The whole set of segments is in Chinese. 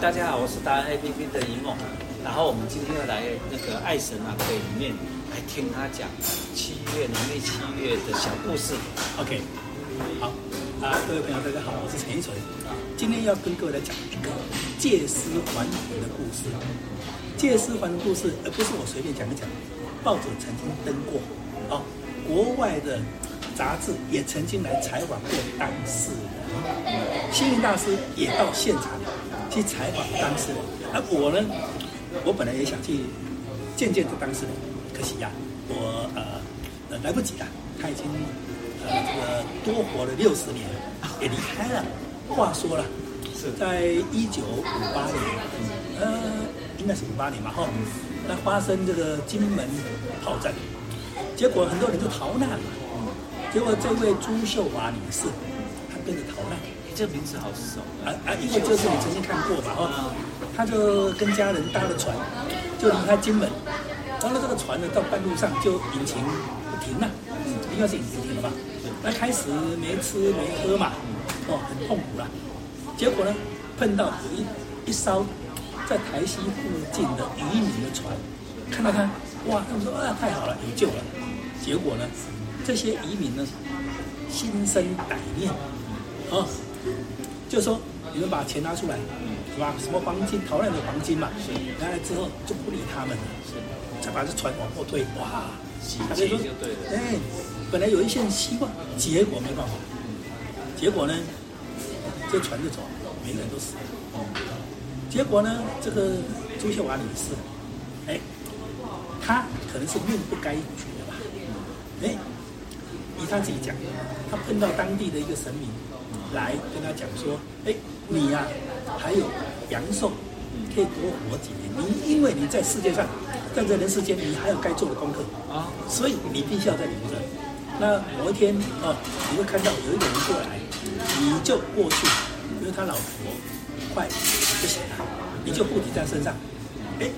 大家好，我是达人 APP 的尹梦，然后我们今天要来那个爱神阿贵里面来听他讲七月农历七月的小故事。OK，好啊，各位朋友大家好，我是陈一纯，今天要跟各位来讲一个借尸还魂的故事。借尸还魂的故事，而不是我随便讲一讲，报纸曾经登过，哦，国外的杂志也曾经来采访过当事人，星云大师也到现场。去采访当事人，而我呢，我本来也想去见见这当事人，可惜呀、啊，我呃呃来不及了，他已经呃这个多活了六十年，也离开了。话说了，是在一九五八年，呃，应该是五八年嘛，哈，那发生这个金门炮战，结果很多人就逃难了，结果这位朱秀华女士，她跟着逃难。这名字好熟啊啊！因为就是你曾经看过嘛，哦，他就跟家人搭了船，就离开金门，然后这个船呢，到半路上就引擎不停了，应该是引擎停了吧？那开始没吃没喝嘛，哦，很痛苦了。结果呢，碰到有一一艘在台西附近的渔民的船，看到他，哇，他们说啊，太好了，有救了。结果呢，这些渔民呢，心生歹念，啊。就说你们把钱拿出来，是吧？什么黄金，逃难的黄金嘛，拿来之后就不理他们了，才把这船往后推。哇，他就说，哎，本来有一线希望，结果没办法，结果呢，这船就走，每个人都死了。结果呢，这个朱秀华女士，哎，她可能是命不该绝吧？哎，以她自己讲，她碰到当地的一个神明。来跟他讲说，哎，你呀、啊，还有阳寿，可以多活几年。你因为你在世界上，站在这人世间，你还有该做的功课啊，所以你必须要在留着。那某一天哦，你会看到有一个人过来，你就过去，因为他老婆快不行了，你就护体在身上。哎，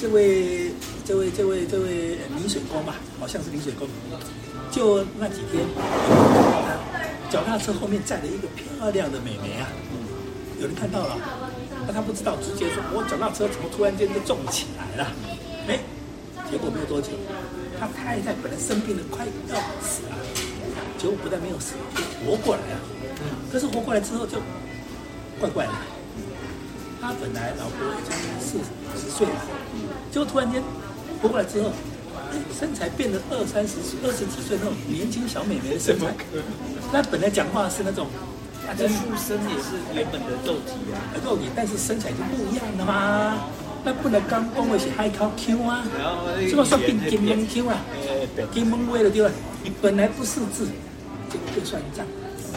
这位这位这位这位泥水工吧，好像是泥水工，就那几天。脚踏车后面载了一个漂亮的美眉啊！有人看到了，那他不知道，直接说：“我脚踏车怎么突然间就重起来了？”哎，结果没有多久，他太太本来生病的快要死了，结果不但没有死，就活过来了。可是活过来之后就怪怪的，他本来老婆已经四十岁了，结果突然间活过来之后。身材变得二三十岁、二十几岁那种年轻小美眉的身材，那本来讲话是那种，啊，这出生也是原本的肉体啊，肉体，但是身材就不一样了嘛。那不能刚讲的是海口 Q 啊，是不是说变金门 Q 啊？金门味了对吧？本来不识字，就会算账，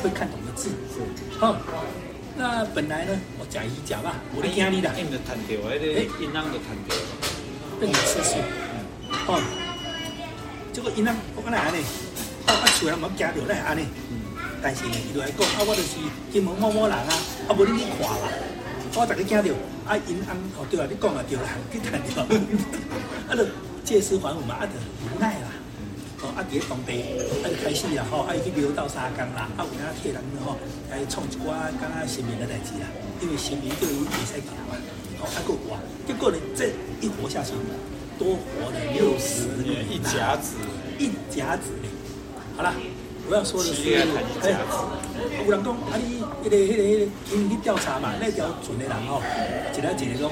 会看懂的字。好，那本来呢，我假一假吧，我的压力的，哎，就弹掉，哎，音浪就弹掉，被你吃死，哦。这个因啊，我讲来安尼，啊啊，厝人冇惊到来安尼，但是呢，伊就来讲啊，我就是金门某某人啊，啊，无你去看啦，我逐个惊到，啊，因安哦对啊，你讲啊对啦，去谈掉，啊，就借尸还魂嘛，啊，就无奈啦，哦，啊，伫当地，啊，就开始啦，吼，啊，去庙斗三工啦，啊，有影替人吼，来创一寡敢若神明的代志啦，因为神明对伊袂使行嘛，哦，啊，个活，结果呢，这一活下去。多活了六十年，一甲子，一甲子。好了，我要说的是，哎，有人讲啊，你那个、那个、那个，因为去调查嘛，那条船的人哦，一来一个讲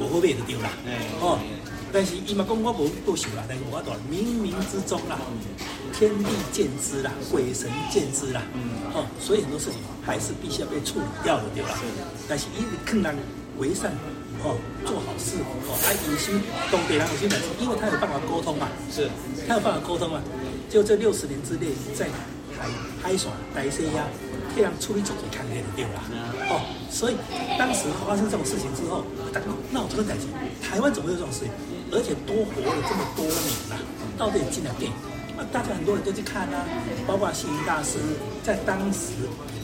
无好买就对啦，哦，但是伊嘛讲我无不熟啦，但是我讲冥冥之中啦，天地见之啦，鬼神见之啦，哦，所以很多事情还是必须要被处理掉的，对吧？但是伊困难为善。哦，做好事哦，他有心懂北人有心人，因为他有办法沟通嘛，是，他有办法沟通嘛，就这六十年之内，在海海耍带一些呀，这样处理自己看见的对了，哦，所以当时发生这种事情之后，大家闹出了感情，台湾怎么会有这种事？情？而且多活了这么多年了，到底进了电影，那，大家很多人都去看啊，包括星云大师在当时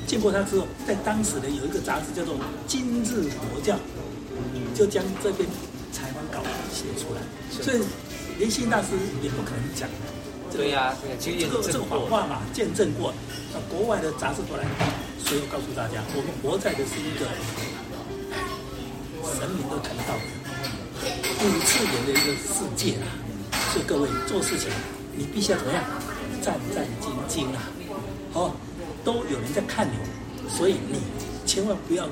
见过他之后，在当时的有一个杂志叫做《今日佛教》。就将这篇采访稿写出来，所以连信大师也不可能讲。对呀，这个这个谎话嘛，见证过。那国外的杂志过来，所以我告诉大家，我们活在的是一个神明都看得到的，五次元的一个世界啊。所以各位做事情，你必须要怎么样？战战兢兢啊！哦，都有人在看你，所以你千万不要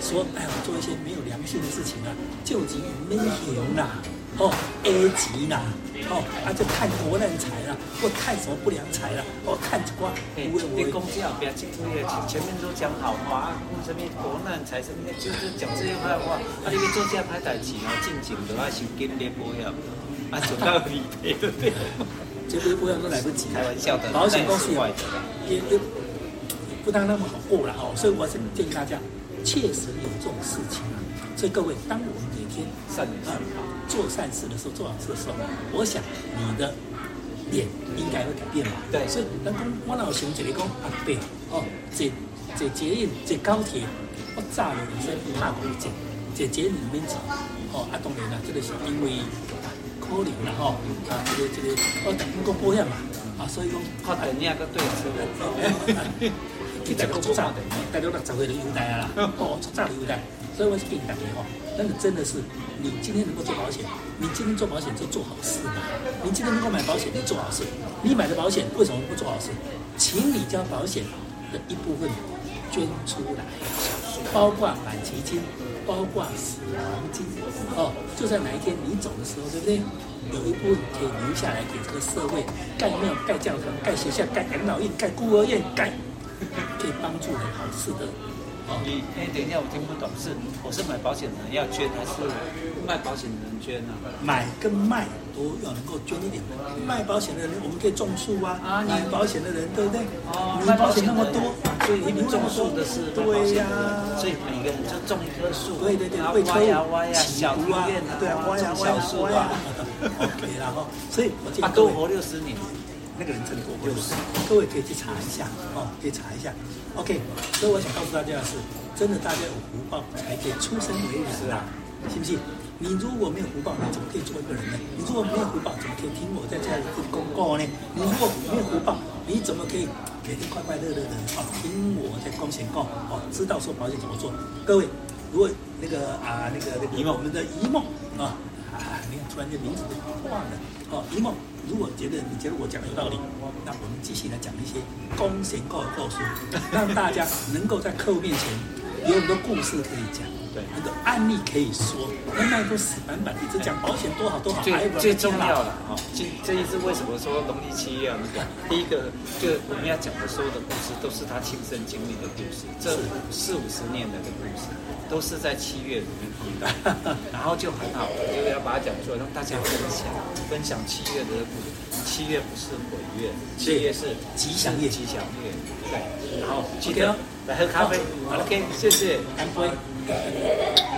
说哎，我做一些没有良心的事情啊，救急没用啦。哦，A 级啦，哦，啊就看国难财啦，或看什么不良财啦，哦，看什么？哎，你公司啊，不要进入业，前面都讲好话，什么国难财什么，就是讲这些坏话。啊，你们做这歹代志，然后进前都要先跟别保险，啊，就到理赔对不对？这边保险都来不及，开玩笑的，保险公司也也不当那么好过了哦。所以我是建议大家，切实有这种事情啊。所以各位，当我们每天善啊。做善事的时候，做好事的时候，我想你的脸应该会改变嘛。对，所以人讲我老兄这里讲阿伯哦，坐坐捷运、坐高铁，我早了先怕过节，坐捷运里面走哦。啊，当然啦，这个是因为可能啦吼啊，这个这个我等于讲保险嘛啊，所以讲靠等你那个对车的，其实做早的，大家六十岁的优待啊啦，哦，出早的优待。所以我是给你打电话，但是真的是你今天能够做保险，你今天做保险就做好事嘛。你今天能够买保险，你做好事。你买的保险为什么不做好事？请你将保险的一部分捐出来，包括满基金，包括死亡金。哦，就在哪一天你走的时候，对不对？有一部分可以留下来给这个社会盖庙、盖教堂、盖学校、盖养老院、盖孤儿院、盖可以帮助人好事的。你哎，等一下，我听不懂，是我是买保险的人要捐，还是卖保险的人捐呢？买跟卖都要能够捐一点。卖保险的人，我们可以种树啊。啊，买保险的人，对不对？哦，卖保险那么多，所以你们种树的是对呀。所以每个人就种一棵树。对对对，会挖呀挖呀，小医院啊，对啊，挖呀挖呀挖呀。OK，然后，所以我建议多活六十年。那个人真的多，就是各位可以去查一下哦，可以查一下。OK，所以我想告诉大家的是，真的大家有福报才可以出生为人啊，信不信？你如果没有福报，你怎么可以做一个人呢？你如果没有福报，怎么可以听我在家里做公告呢？你如果没有福报，你怎么可以每天快快乐乐的啊听我在公前告哦，知道说保险怎么做？各位，如果那个啊那个那个我们的一梦啊啊，你看突然间名字都忘了哦，一梦。如果觉得你觉得我讲的有道理，那我们继续来讲一些公贤告的告诉，让大家能够在客户面前有很多故事可以讲，对，很多案例可以说，那那都死板板，一直讲保险多好多好，最最重要了哈。这这一次为什么说农历七月要那个？第一个，就我们要讲的所有的故事都是他亲身经历的故事，这四五十年的的故事。都是在七月里面碰到，然后就很好，就要把它讲出来，让大家分享，分享七月的故事。七月不是鬼月，七月是吉祥月，吉祥月。对，然后记得来喝咖啡。OK，谢谢，干杯。